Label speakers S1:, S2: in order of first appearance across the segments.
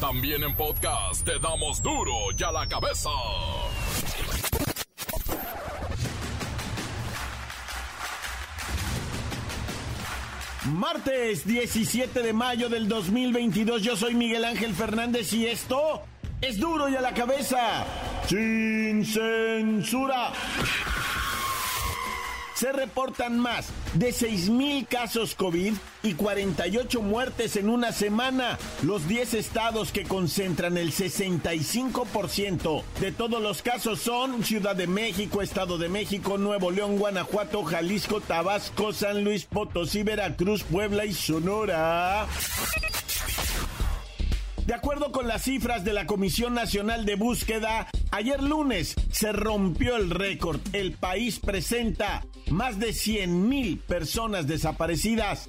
S1: También en podcast te damos duro y a la cabeza.
S2: Martes 17 de mayo del 2022, yo soy Miguel Ángel Fernández y esto es duro y a la cabeza, sin censura se reportan más de 6.000 casos COVID y 48 muertes en una semana. Los 10 estados que concentran el 65% de todos los casos son Ciudad de México, Estado de México, Nuevo León, Guanajuato, Jalisco, Tabasco, San Luis Potosí, Veracruz, Puebla y Sonora. De acuerdo con las cifras de la Comisión Nacional de Búsqueda, ayer lunes se rompió el récord. El país presenta más de 100 mil personas desaparecidas.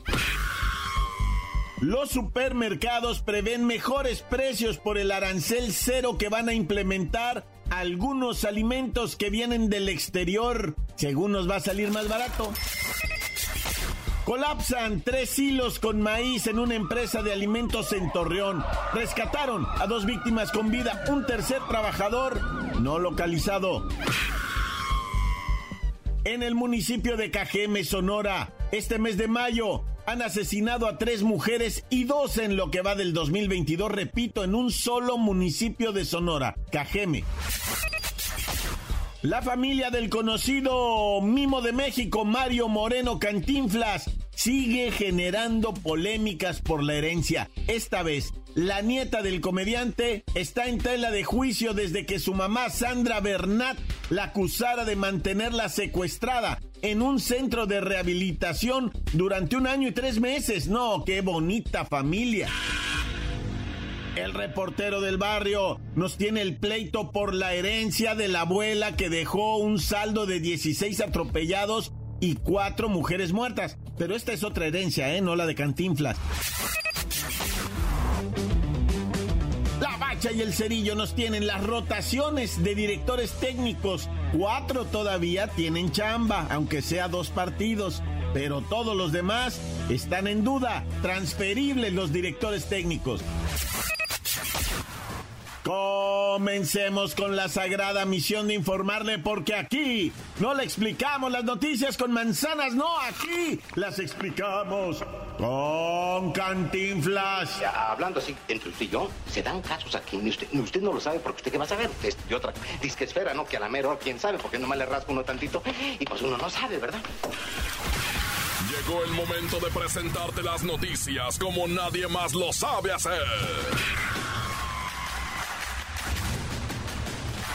S2: Los supermercados prevén mejores precios por el arancel cero que van a implementar algunos alimentos que vienen del exterior. Según nos va a salir más barato. Colapsan tres hilos con maíz en una empresa de alimentos en Torreón. Rescataron a dos víctimas con vida, un tercer trabajador no localizado. En el municipio de Cajeme, Sonora, este mes de mayo, han asesinado a tres mujeres y dos en lo que va del 2022, repito, en un solo municipio de Sonora, Cajeme. La familia del conocido Mimo de México, Mario Moreno Cantinflas, sigue generando polémicas por la herencia. Esta vez, la nieta del comediante está en tela de juicio desde que su mamá Sandra Bernat la acusara de mantenerla secuestrada en un centro de rehabilitación durante un año y tres meses. No, qué bonita familia. El reportero del barrio nos tiene el pleito por la herencia de la abuela que dejó un saldo de 16 atropellados y cuatro mujeres muertas. Pero esta es otra herencia, ¿eh? No la de Cantinflas. La Bacha y el Cerillo nos tienen las rotaciones de directores técnicos. Cuatro todavía tienen chamba, aunque sea dos partidos. Pero todos los demás están en duda. Transferibles los directores técnicos. Comencemos con la sagrada misión de informarle porque aquí no le explicamos las noticias con manzanas, no, aquí las explicamos con cantinflas.
S3: hablando así entre usted y yo, se dan casos aquí, ni usted, usted no lo sabe porque usted qué va a saber, es de otra disque esfera, ¿no? Que a la mero, quién sabe, porque nomás le raspa uno tantito y pues uno no sabe, ¿verdad?
S1: Llegó el momento de presentarte las noticias como nadie más lo sabe hacer.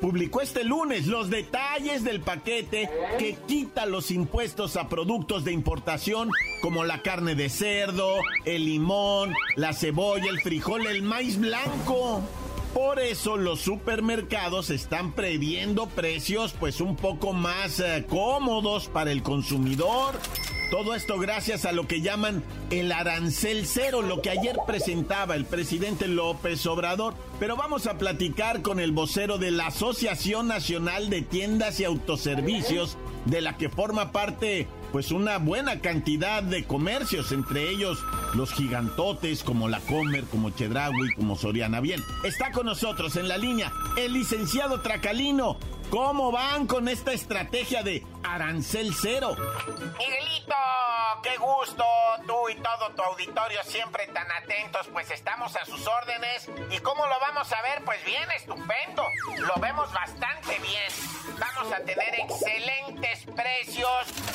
S2: publicó este lunes los detalles del paquete que quita los impuestos a productos de importación como la carne de cerdo, el limón, la cebolla, el frijol, el maíz blanco. Por eso los supermercados están previendo precios pues un poco más eh, cómodos para el consumidor todo esto gracias a lo que llaman el arancel cero, lo que ayer presentaba el presidente López Obrador. Pero vamos a platicar con el vocero de la Asociación Nacional de Tiendas y Autoservicios, de la que forma parte pues una buena cantidad de comercios, entre ellos los gigantotes como la Comer, como Chedraui, como Soriana. Bien, está con nosotros en la línea el licenciado Tracalino. ¿Cómo van con esta estrategia de arancel cero?
S4: Miguelito, qué gusto, tú y todo tu auditorio siempre tan atentos, pues estamos a sus órdenes. ¿Y cómo lo vamos a ver? Pues bien, estupendo. Lo vemos bastante bien. Vamos a tener excelentes precios.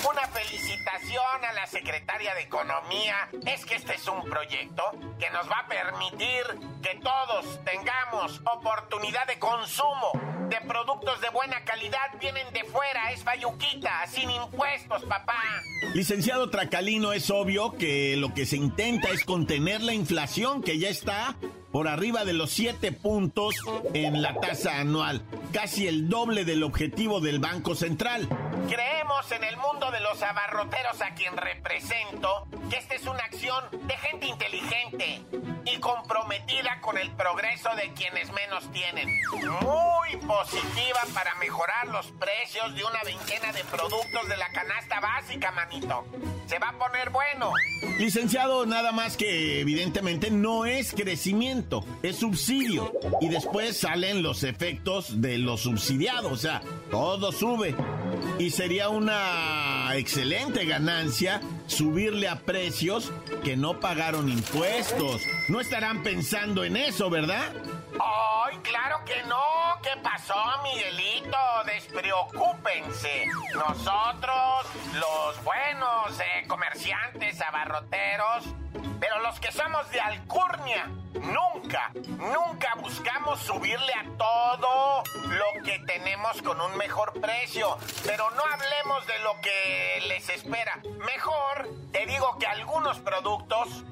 S4: Una felicitación a la secretaria de Economía. Es que este es un proyecto que nos va a permitir que todos tengamos oportunidad de consumo de productos de buena calidad. Vienen de fuera, es bayuquita, sin impuestos, papá.
S2: Licenciado Tracalino, es obvio que lo que se intenta es contener la inflación que ya está por arriba de los 7 puntos en la tasa anual, casi el doble del objetivo del Banco Central.
S4: Creemos en el mundo de los abarroteros a quien represento que esta es una acción de gente inteligente y comprometida con el progreso de quienes menos tienen. Muy positiva para mejorar los precios de una veintena de productos de la canasta básica, manito. Se va a poner bueno.
S2: Licenciado, nada más que evidentemente no es crecimiento, es subsidio. Y después salen los efectos de lo subsidiado, o sea, todo sube. Y sería una excelente ganancia subirle a precios que no pagaron impuestos. No estarán pensando en eso, ¿verdad?
S4: ¡Ay, claro que no! ¿Qué pasó, Miguelito? Despreocúpense. Nosotros, los buenos eh, comerciantes, abarroteros, pero los que somos de alcurnia, nunca, nunca buscamos subirle a todo lo que tenemos con un mejor precio. Pero no hablemos de lo que les espera. Mejor te digo que algunos productos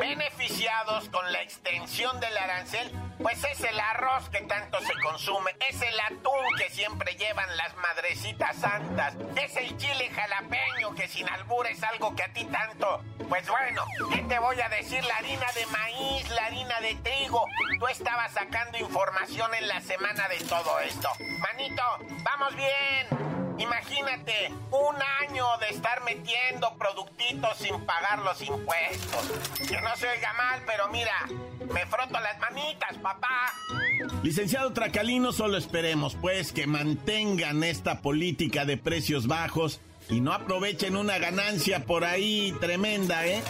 S4: beneficiados con la extensión del arancel, pues es el arroz que tanto se consume, es el atún que siempre llevan las madrecitas santas, es el chile jalapeño que sin albur es algo que a ti tanto. Pues bueno, ¿qué te voy a decir? La harina de maíz, la harina de trigo. Tú estabas sacando información en la semana de todo esto. Manito, vamos bien. Imagínate, un año de estar metiendo productitos sin pagar los impuestos. Que no se oiga mal, pero mira, me froto las manitas, papá.
S2: Licenciado Tracalino, solo esperemos pues que mantengan esta política de precios bajos y no aprovechen una ganancia por ahí tremenda, ¿eh?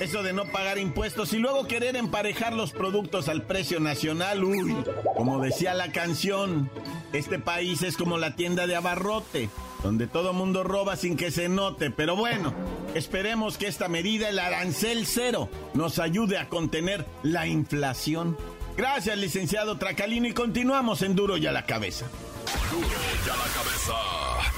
S2: Eso de no pagar impuestos y luego querer emparejar los productos al precio nacional, uy, como decía la canción, este país es como la tienda de abarrote, donde todo mundo roba sin que se note, pero bueno, esperemos que esta medida, el arancel cero, nos ayude a contener la inflación. Gracias, licenciado Tracalino, y continuamos en Duro y a la cabeza.
S1: Duro y a la cabeza.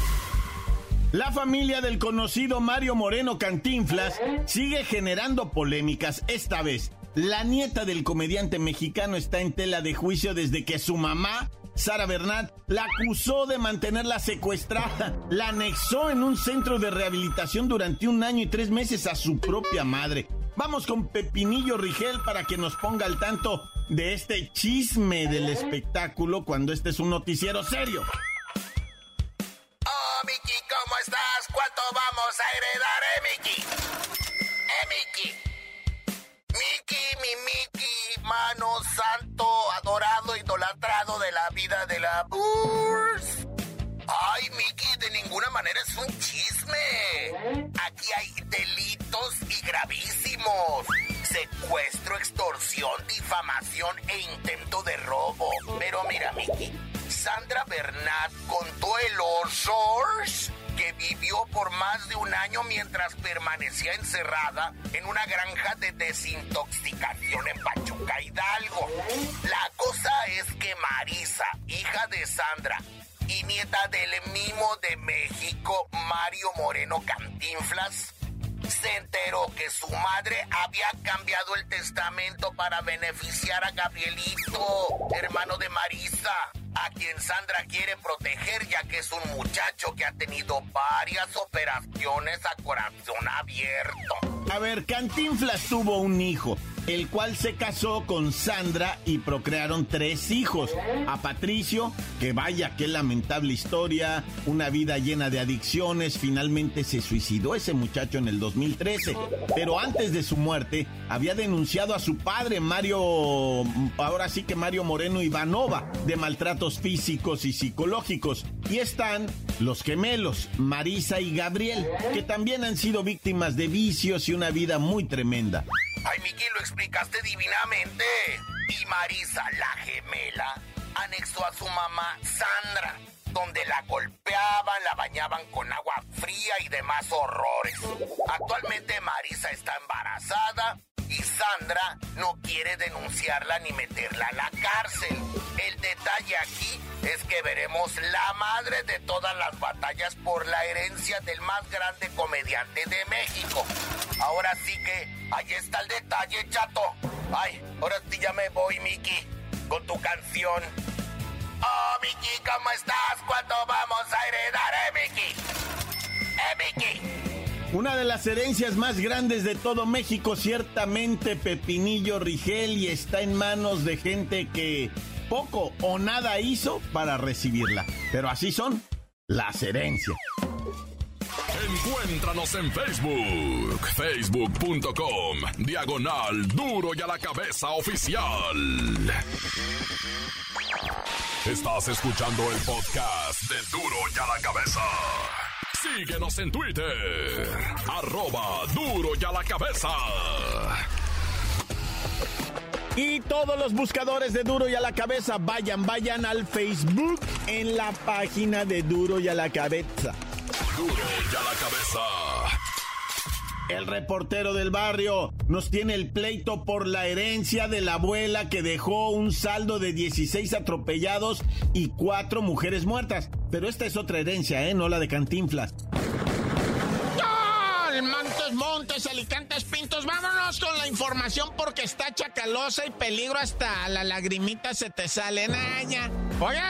S2: La familia del conocido Mario Moreno Cantinflas sigue generando polémicas. Esta vez, la nieta del comediante mexicano está en tela de juicio desde que su mamá, Sara Bernat, la acusó de mantenerla secuestrada. La anexó en un centro de rehabilitación durante un año y tres meses a su propia madre. Vamos con Pepinillo Rigel para que nos ponga al tanto de este chisme del espectáculo cuando este es un noticiero serio.
S5: Vamos a heredar, eh, Miki? Eh, Miki. Miki, mi Miki, mano santo, adorado, idolatrado de la vida de la Burs. Ay, Miki, de ninguna manera es un chisme. Aquí hay delitos y gravísimos. Secuestro, extorsión, difamación e intento de robo. Pero mira, Miki, Sandra Bernat contó el horror que vivió por más de un año mientras permanecía encerrada en una granja de desintoxicación en Pachuca Hidalgo. La cosa es que Marisa, hija de Sandra y nieta del mimo de México, Mario Moreno Cantinflas, se enteró que su madre había cambiado el testamento para beneficiar a Gabrielito, hermano de Marisa, a quien Sandra quiere proteger ya que es un muchacho que ha tenido varias operaciones a corazón abierto.
S2: A ver, Cantinflas tuvo un hijo, el cual se casó con Sandra y procrearon tres hijos. A Patricio, que vaya, qué lamentable historia, una vida llena de adicciones, finalmente se suicidó ese muchacho en el 2013. Pero antes de su muerte, había denunciado a su padre, Mario, ahora sí que Mario Moreno Ivanova, de físicos y psicológicos. Y están los gemelos, Marisa y Gabriel, que también han sido víctimas de vicios y una vida muy tremenda.
S5: Ay, Miki, lo explicaste divinamente. Y Marisa, la gemela, anexó a su mamá Sandra, donde la golpeaban, la bañaban con agua fría y demás horrores. Actualmente Marisa está embarazada y Sandra no quiere denunciarla ni meterla a la cárcel. El detalle aquí es que veremos la madre de todas las batallas por la herencia del más grande comediante de México. Ahora sí que ahí está el detalle, chato. Ay, ahora sí ya me voy, Miki, con tu canción. Oh, Miki, ¿cómo estás? ¿Cuándo vamos a heredar, eh, Miki? Eh, Miki.
S2: Una de las herencias más grandes de todo México, ciertamente Pepinillo Rigel, y está en manos de gente que poco o nada hizo para recibirla. Pero así son las herencias.
S1: Encuéntranos en Facebook, facebook.com, diagonal duro y a la cabeza oficial. Estás escuchando el podcast de duro y a la cabeza. Síguenos en Twitter, arroba duro y a la cabeza.
S2: Y todos los buscadores de Duro y a la cabeza, vayan, vayan al Facebook en la página de Duro y a la cabeza.
S1: Duro y a la cabeza.
S2: El reportero del barrio nos tiene el pleito por la herencia de la abuela que dejó un saldo de 16 atropellados y cuatro mujeres muertas. Pero esta es otra herencia, ¿eh? No la de Cantinflas.
S4: Montes, Montes, Alicantes, Pintos. Vámonos con la información porque está y peligro hasta la lagrimita se te sale. Naya. Oye,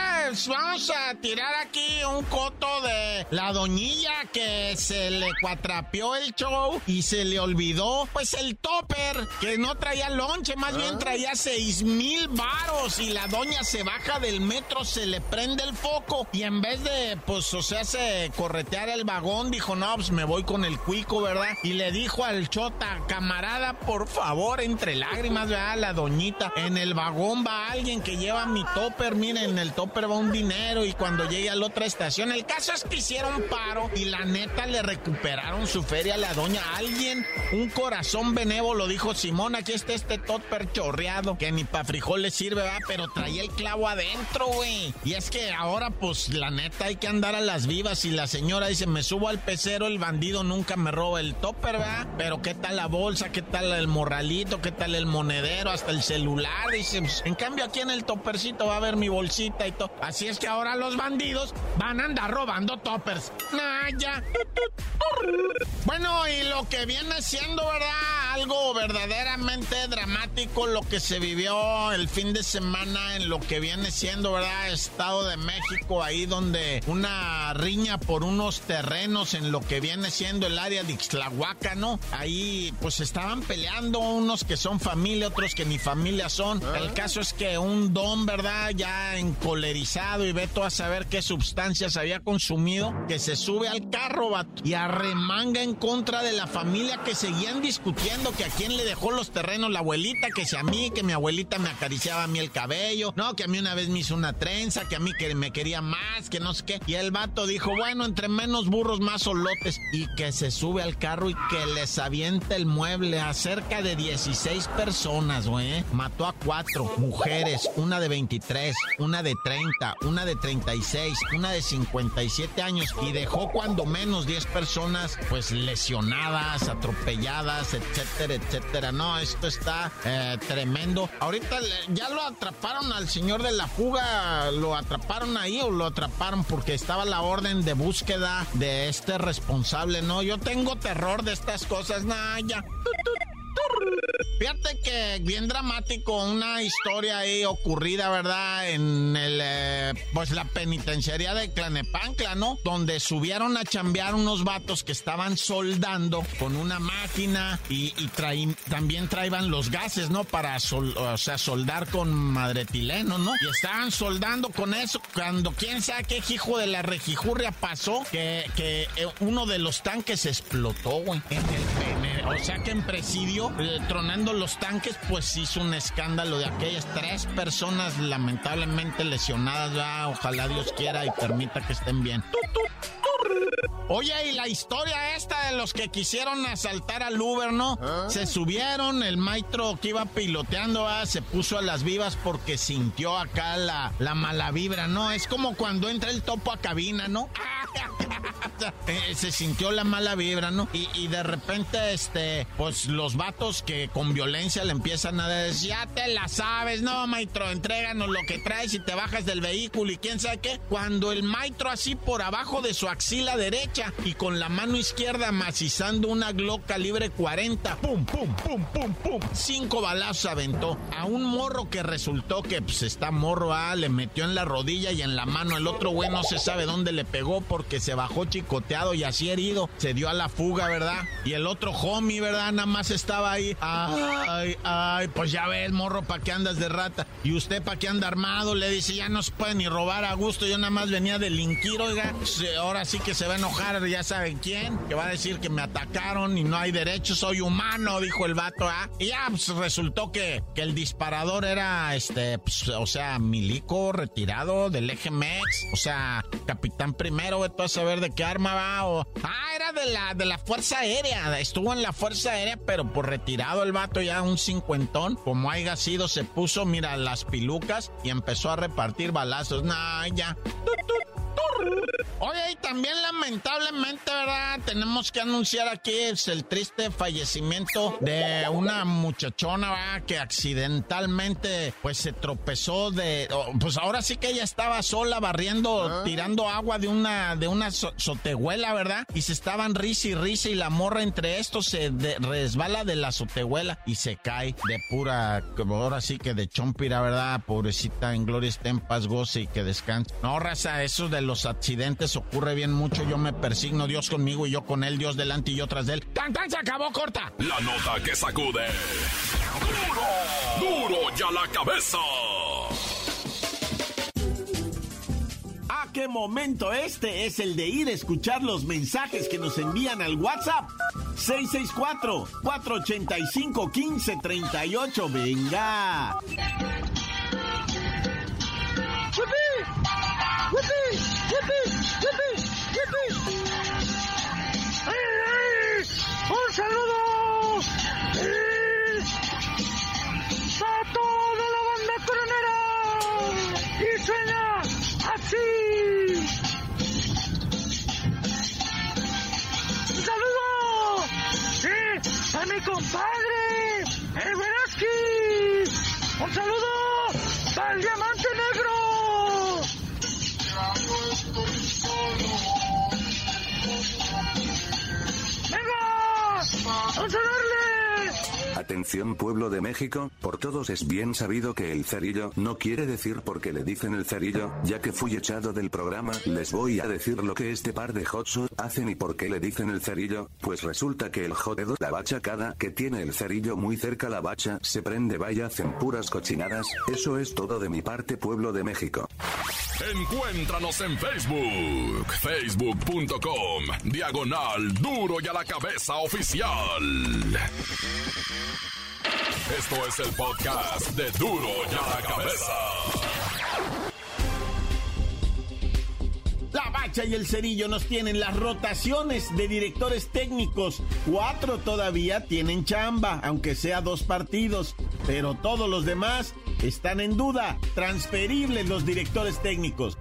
S4: vamos a tirar aquí un coto de la doñilla que se le cuatrapeó el show y se le olvidó, pues el topper, que no traía lonche, más bien traía seis mil varos y la doña se baja del metro, se le prende el foco y en vez de, pues, o sea, se corretear el vagón, dijo, no, pues me voy con el cuico, ¿verdad? Y le dijo al chota, camarada, por favor, entre lágrimas, ¿verdad? La doñita, en el vagón va alguien que lleva mi topper, miren, en el topper va un dinero y cuando llegue a la otra estación, el caso es que hicieron paro y la neta le recuperaron su feria a la doña. Alguien, un corazón benévolo, dijo Simón, aquí está este topper chorreado, que ni pa' frijoles sirve, ¿verdad? Pero traía el clavo adentro, güey. Y es que ahora, pues, la neta hay que andar a las vivas y la señora dice, me subo al pecero, el bandido nunca me roba el topper, ¿verdad? Pero qué tal la bolsa, qué tal el morralito, qué tal el monedero, hasta el celular, dice. Pues, en cambio aquí en el toppercito va a haber mi bolsita y todo. Así es que ahora los bandidos van a andar robando toppers. Nah, ya. Bueno, y lo que viene siendo, ¿verdad? Algo verdaderamente dramático lo que se vivió el fin de semana en lo que viene siendo, ¿verdad? Estado de México, ahí donde una riña por unos terrenos en lo que viene siendo el área de Ixtlahuaca, ¿no? Ahí pues estaban peleando unos que son familia, otros que ni familia son. El caso es que un don, ¿verdad? Ya encolerizado y veto a saber qué sustancias había consumido, que se sube al carro vato, y arremanga en contra de la familia que seguían discutiendo que a quién le dejó los terrenos la abuelita, que si a mí, que mi abuelita me acariciaba a mí el cabello, no, que a mí una vez me hizo una trenza, que a mí que me quería más, que no sé qué. Y el vato dijo, bueno, entre menos burros, más solotes. Y que se sube al carro y que les avienta el mueble a cerca de 16 personas, ¿eh? Mató a cuatro mujeres, una de 23, una de 30, una de 36, una de 57 años y dejó cuando menos 10 personas pues lesionadas, atropelladas, etcétera, etcétera. No, esto está eh, tremendo. Ahorita ya lo atraparon al señor de la fuga, lo atraparon ahí o lo atraparon porque estaba la orden de búsqueda de este responsable. No, yo tengo terror de estas cosas, nah, ya. Fíjate que bien dramático, una historia ahí ocurrida, ¿verdad? En el, eh, pues la penitenciaría de Clanepancla, ¿no? Donde subieron a chambear unos vatos que estaban soldando con una máquina y, y también traían los gases, ¿no? Para, o sea, soldar con madretileno, ¿no? Y estaban soldando con eso cuando quién sabe qué hijo de la rejijurria pasó, que, que eh, uno de los tanques explotó, güey. O sea que en presidio, eh, tronando los tanques, pues hizo un escándalo de aquellas tres personas lamentablemente lesionadas. Ya, ojalá Dios quiera y permita que estén bien. Oye, y la historia esta de los que quisieron asaltar al Uber, ¿no? Se subieron, el maestro que iba piloteando ah, se puso a las vivas porque sintió acá la, la mala vibra, ¿no? Es como cuando entra el topo a cabina, ¿no? Ah, se sintió la mala vibra, ¿no? Y, de repente, este, pues los vatos que con violencia le empiezan a decir, ya te la sabes, no, maestro, entréganos lo que traes y te bajas del vehículo y quién sabe qué. Cuando el maestro así por abajo de su axila derecha y con la mano izquierda macizando una Glock calibre 40, pum, pum, pum, pum, pum, cinco balazos aventó a un morro que resultó que pues está morro, ah, le metió en la rodilla y en la mano, el otro güey no se sabe dónde le pegó porque se bajó chicoteado y así herido. Se dio a la fuga, ¿verdad? Y el otro homie, ¿verdad? Nada más estaba ahí. Ay, ay, pues ya ves, morro, ¿para qué andas de rata? Y usted, ¿para qué anda armado? Le dice, ya no se puede ni robar a gusto. Yo nada más venía a delinquir, oiga. Ahora sí que se va a enojar, ya saben quién. Que va a decir que me atacaron y no hay derecho, soy humano, dijo el vato, ¿ah? Y ya, pues resultó que, que el disparador era, este, pues, o sea, milico retirado del eje MEX. O sea, capitán primero, todo a saber de qué arma va o... Ah, era de la, de la Fuerza Aérea. Estuvo en la Fuerza Aérea, pero por retirado el vato ya un cincuentón. Como haya sido, se puso, mira, las pilucas y empezó a repartir balazos. Nah, ya. Oye, y también lamentablemente, ¿verdad? Tenemos que anunciar aquí el triste fallecimiento de una muchachona, ¿verdad? Que accidentalmente, pues se tropezó de... Pues ahora sí que ella estaba sola barriendo, ah. tirando agua de una, de una sotehuela, ¿verdad? Y se estaban risa y risa y la morra entre estos se resbala de la sotehuela y se cae de pura... Ahora sí que de chompira, ¿verdad? Pobrecita, en gloria esté en paz, goce y que descanse. No, raza, eso de los accidentes ocurre bien mucho. Yo me persigno, Dios conmigo y yo con él, Dios delante y yo tras de él. ¡Tan, tan! Se acabó, corta.
S1: La nota que sacude. ¡Duro! ¡Duro ya la cabeza!
S4: ¡Ah, qué momento! Este es el de ir a escuchar los mensajes que nos envían al WhatsApp. 664-485-1538. ¡Venga!
S6: ¡Un saludo! ¡A toda la banda coronera! ¡Y suena así! ¡Un saludo! ¡Sí! ¡A mi compadre! ¡El! ¡Un saludo! ¡Al diamante negro!
S7: Atención pueblo de México, por todos es bien sabido que el cerillo no quiere decir porque le dicen el cerillo, ya que fui echado del programa, les voy a decir lo que este par de hotshot hacen y por qué le dicen el cerillo, pues resulta que el jodedo, la bacha cada que tiene el cerillo muy cerca la bacha, se prende vaya hacen puras cochinadas, eso es todo de mi parte pueblo de México.
S1: Encuéntranos en Facebook, facebook.com, diagonal duro y a la cabeza oficial. Esto es el podcast de duro y a la cabeza.
S4: La Bacha y el Cerillo nos tienen las rotaciones de directores técnicos. Cuatro todavía tienen chamba, aunque sea dos partidos. Pero todos los demás están en duda. Transferibles los directores técnicos.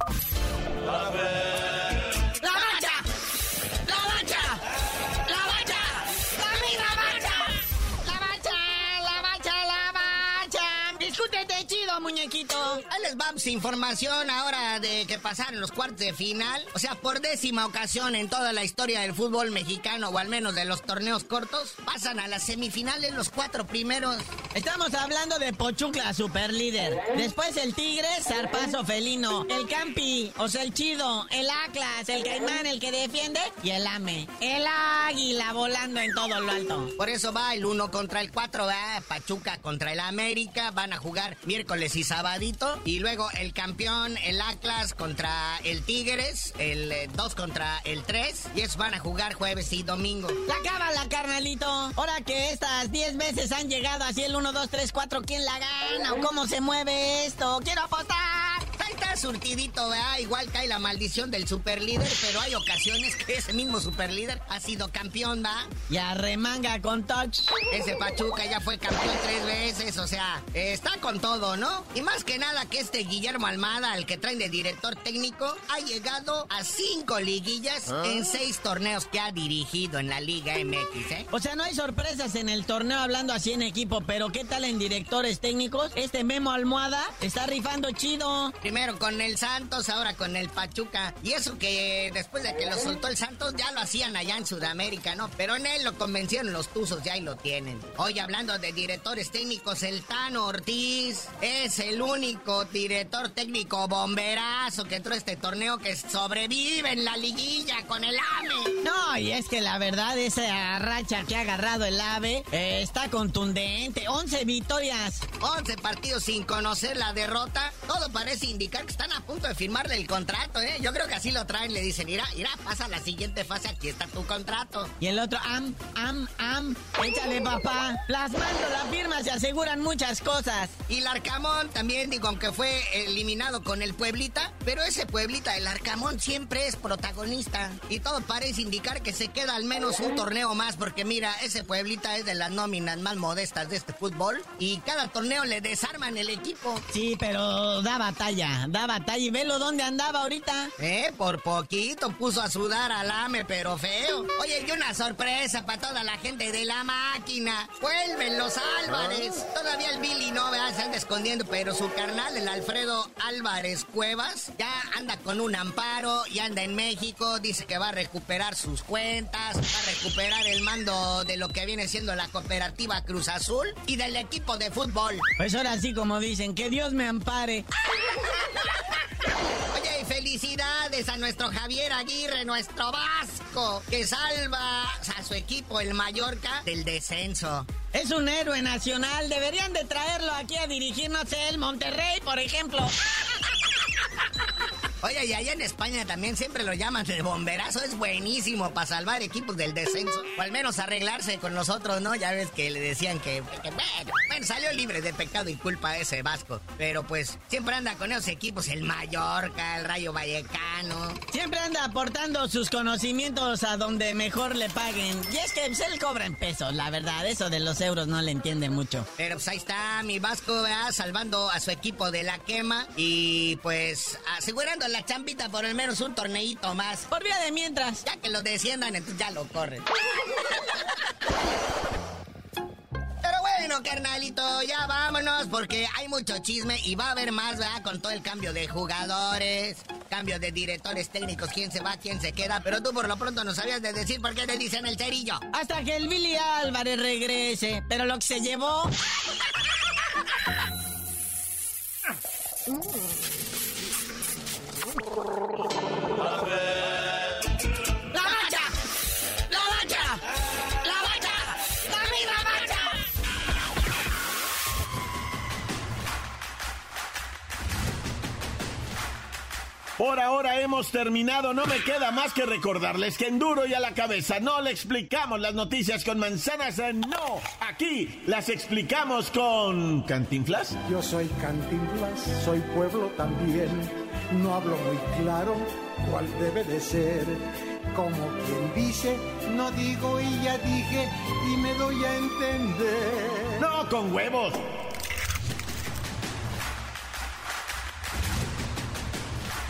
S8: Muñequito. Ahí les va información ahora de que pasaron los cuartos de final. O sea, por décima ocasión en toda la historia del fútbol mexicano, o al menos de los torneos cortos, pasan a las semifinales los cuatro primeros.
S9: Estamos hablando de Pochucla, super líder. Después el Tigre, Zarpazo Felino. El Campi, o sea, el Chido. El Atlas, el Caimán, el que defiende. Y el Ame. El Águila volando en todo lo alto.
S8: Por eso va el uno contra el cuatro, va Pachuca contra el América. Van a jugar miércoles y sabadito. Y luego el campeón, el Atlas contra el Tigres, el 2 eh, contra el 3. Y eso van a jugar jueves y domingo.
S9: La cábala, carnalito. Ahora que estas 10 veces han llegado así el 1, 2, 3, 4, ¿quién la gana? ¿O cómo se mueve esto? ¡Quiero apostar!
S8: Está surtidito, ¿verdad? Igual cae la maldición del superlíder, pero hay ocasiones que ese mismo superlíder ha sido campeón, ¿va?
S9: Y arremanga con touch.
S8: Ese Pachuca ya fue campeón tres veces, o sea, está con todo, ¿no? Y más que nada que este Guillermo Almada, al que traen de director técnico, ha llegado a cinco liguillas
S9: Ah.
S8: en seis torneos que ha dirigido en la Liga MX, ¿eh?
S9: O sea, no hay sorpresas en el torneo hablando así en equipo, pero ¿qué tal en directores técnicos? Este Memo Almohada está rifando chido.
S8: Primero con el Santos, ahora con el Pachuca. Y eso que después de que lo soltó el Santos ya lo hacían allá en Sudamérica, ¿no? Pero en él lo convencieron los Tuzos, ya ahí lo tienen. Hoy hablando de directores técnicos, el Tano Ortiz es el único director técnico bomberazo que entró a este torneo que sobrevive en la liguilla con el AME.
S9: No, y es que la verdad, esa racha que ha agarrado el AVE eh, está contundente. 11 victorias.
S8: 11 partidos sin conocer la derrota. Todo parece indicar que están a punto de firmarle el contrato, ¿eh? Yo creo que así lo traen. Le dicen, mira, mira, pasa a la siguiente fase, aquí está tu contrato.
S9: Y el otro, am, am, am, échale papá. Plasmando la firma se aseguran muchas cosas.
S8: Y el Arcamón también, digo, aunque fue eliminado con el Pueblita, pero ese Pueblita, el Arcamón siempre es protagonista. Y todo parece indicar que se queda al menos un torneo más, porque mira, ese Pueblita es de las nóminas más modestas de este fútbol. Y cada torneo le desarman el equipo.
S9: Sí, pero da batalla, da batalla. Y velo dónde andaba ahorita.
S8: Eh, por poquito puso a sudar al AME, pero feo. Oye, y una sorpresa para toda la gente de la máquina. Vuelven los Álvarez. Todavía el Billy no, ¿verdad? Se anda escondiendo, pero su carnal, el Alfredo Álvarez Cuevas, ya anda con un amparo, y anda en México, dice que va a recuperar sus cuentas, va a recuperar el mando de lo que viene siendo la cooperativa Cruz Azul y del equipo de fútbol.
S9: Pues ahora sí, como dicen, que Dios me ampare.
S8: Oye, y felicidades a nuestro Javier Aguirre, nuestro Vasco, que salva a su equipo, el Mallorca, del descenso.
S9: Es un héroe nacional. Deberían de traerlo aquí a dirigir, no sé, el Monterrey, por ejemplo.
S8: Oye, y allá en España también siempre lo llaman de bomberazo. Es buenísimo para salvar equipos del descenso. O al menos arreglarse con nosotros, ¿no? Ya ves que le decían que, que bueno, bueno, salió libre de pecado y culpa ese Vasco. Pero pues siempre anda con esos equipos, el Mallorca, el Rayo Vallecano.
S9: Siempre anda aportando sus conocimientos a donde mejor le paguen. Y es que pues, él cobra en pesos, la verdad. Eso de los euros no le entiende mucho.
S8: Pero pues ahí está mi Vasco, ¿verdad? Salvando a su equipo de la quema y pues asegurando la chambita por al menos un torneito más.
S9: Por vía de mientras.
S8: Ya que lo desciendan, entonces ya lo corren. Pero bueno, carnalito, ya vámonos porque hay mucho chisme y va a haber más, ¿verdad? Con todo el cambio de jugadores, cambio de directores técnicos, quién se va, quién se queda. Pero tú por lo pronto no sabías de decir por qué te dicen el cerillo.
S9: Hasta que el Billy Álvarez regrese. Pero lo que se llevó.
S2: Por ahora hemos terminado, no me queda más que recordarles que en duro y a la cabeza no le explicamos las noticias con manzanas, no, aquí las explicamos con Cantinflas.
S10: Yo soy Cantinflas, soy pueblo también. No hablo muy claro cuál debe de ser. Como quien dice, no digo y ya dije y me doy a entender.
S2: No, con huevos.